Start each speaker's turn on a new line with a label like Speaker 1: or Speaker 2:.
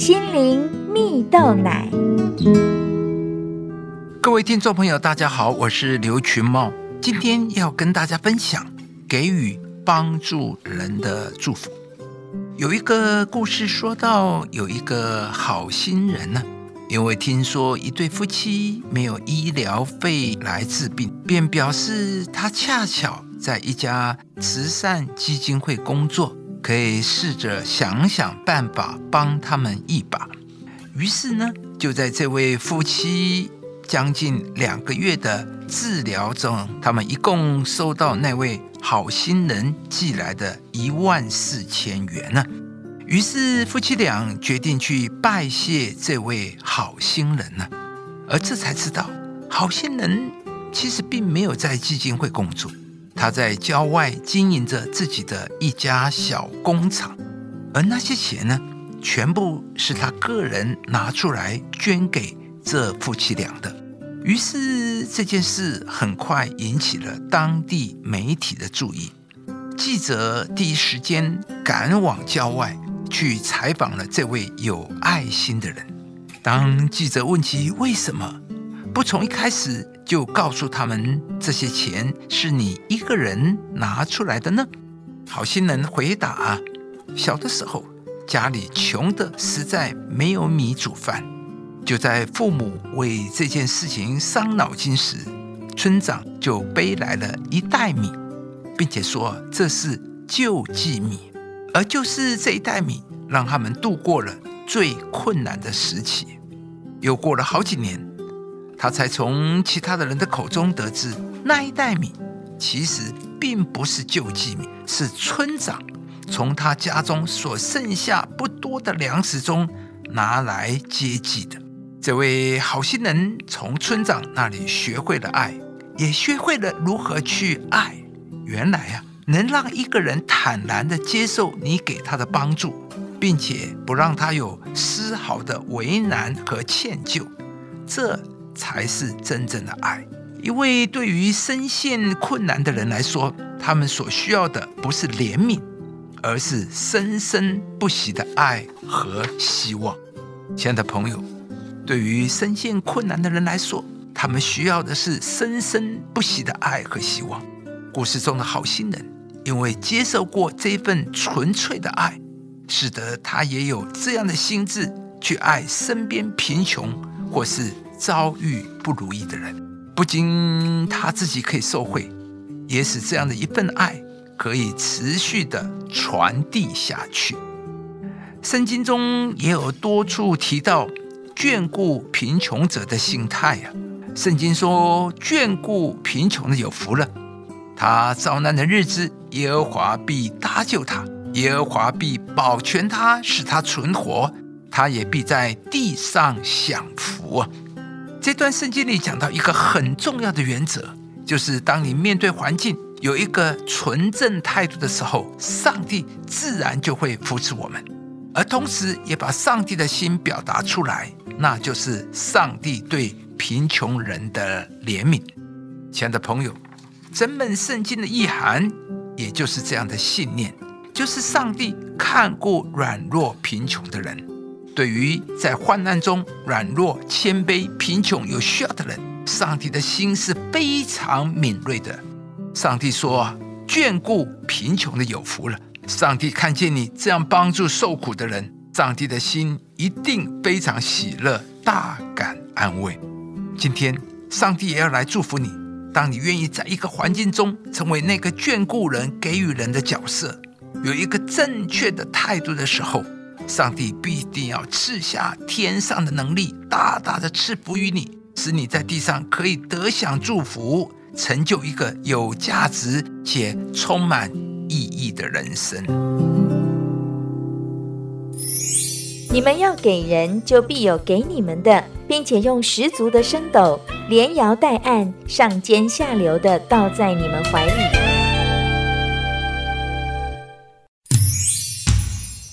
Speaker 1: 心灵蜜豆奶。
Speaker 2: 各位听众朋友，大家好，我是刘群茂，今天要跟大家分享给予帮助人的祝福。有一个故事说到，有一个好心人呢，因为听说一对夫妻没有医疗费来治病，便表示他恰巧在一家慈善基金会工作。可以试着想想办法帮他们一把。于是呢，就在这位夫妻将近两个月的治疗中，他们一共收到那位好心人寄来的一万四千元呢。于是夫妻俩决定去拜谢这位好心人呢。而这才知道，好心人其实并没有在基金会工作。他在郊外经营着自己的一家小工厂，而那些钱呢，全部是他个人拿出来捐给这夫妻俩的。于是这件事很快引起了当地媒体的注意，记者第一时间赶往郊外去采访了这位有爱心的人。当记者问起为什么不从一开始，就告诉他们这些钱是你一个人拿出来的呢？好心人回答：小的时候家里穷的实在没有米煮饭，就在父母为这件事情伤脑筋时，村长就背来了一袋米，并且说这是救济米，而就是这一袋米让他们度过了最困难的时期。又过了好几年。他才从其他的人的口中得知，那一袋米其实并不是救济米，是村长从他家中所剩下不多的粮食中拿来接济的。这位好心人从村长那里学会了爱，也学会了如何去爱。原来啊，能让一个人坦然地接受你给他的帮助，并且不让他有丝毫的为难和歉疚，这。才是真正的爱，因为对于深陷困难的人来说，他们所需要的不是怜悯，而是生生不息的爱和希望。亲爱的朋友，对于深陷困难的人来说，他们需要的是生生不息的爱和希望。故事中的好心人，因为接受过这份纯粹的爱，使得他也有这样的心智去爱身边贫穷或是。遭遇不如意的人，不仅他自己可以受惠，也使这样的一份爱可以持续的传递下去。圣经中也有多处提到眷顾贫穷者的心态啊。圣经说：“眷顾贫穷的有福了，他遭难的日子，耶和华必搭救他，耶和华必保全他，使他存活，他也必在地上享福啊。”这段圣经里讲到一个很重要的原则，就是当你面对环境有一个纯正态度的时候，上帝自然就会扶持我们，而同时也把上帝的心表达出来，那就是上帝对贫穷人的怜悯。亲爱的朋友，整本圣经的意涵，也就是这样的信念，就是上帝看顾软弱贫穷的人。对于在患难中软弱、谦卑、贫穷、有需要的人，上帝的心是非常敏锐的。上帝说：“眷顾贫穷的有福了。”上帝看见你这样帮助受苦的人，上帝的心一定非常喜乐，大感安慰。今天，上帝也要来祝福你。当你愿意在一个环境中成为那个眷顾人、给予人的角色，有一个正确的态度的时候。上帝必定要赐下天上的能力，大大的赐福于你，使你在地上可以得享祝福，成就一个有价值且充满意义的人生。
Speaker 1: 你们要给人，就必有给你们的，并且用十足的升斗，连摇带按，上尖下流的倒在你们怀里。